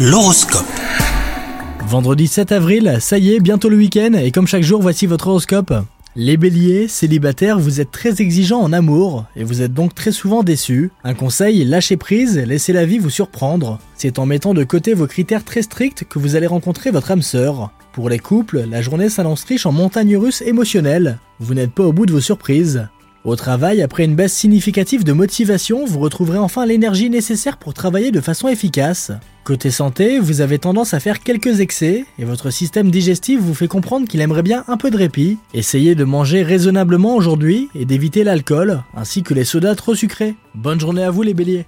L'horoscope. Vendredi 7 avril, ça y est, bientôt le week-end, et comme chaque jour, voici votre horoscope. Les béliers, célibataires, vous êtes très exigeants en amour, et vous êtes donc très souvent déçus. Un conseil, lâchez prise, laissez la vie vous surprendre. C'est en mettant de côté vos critères très stricts que vous allez rencontrer votre âme sœur. Pour les couples, la journée s'annonce riche en montagnes russes émotionnelles. Vous n'êtes pas au bout de vos surprises. Au travail, après une baisse significative de motivation, vous retrouverez enfin l'énergie nécessaire pour travailler de façon efficace. Côté santé, vous avez tendance à faire quelques excès et votre système digestif vous fait comprendre qu'il aimerait bien un peu de répit. Essayez de manger raisonnablement aujourd'hui et d'éviter l'alcool ainsi que les sodas trop sucrés. Bonne journée à vous les béliers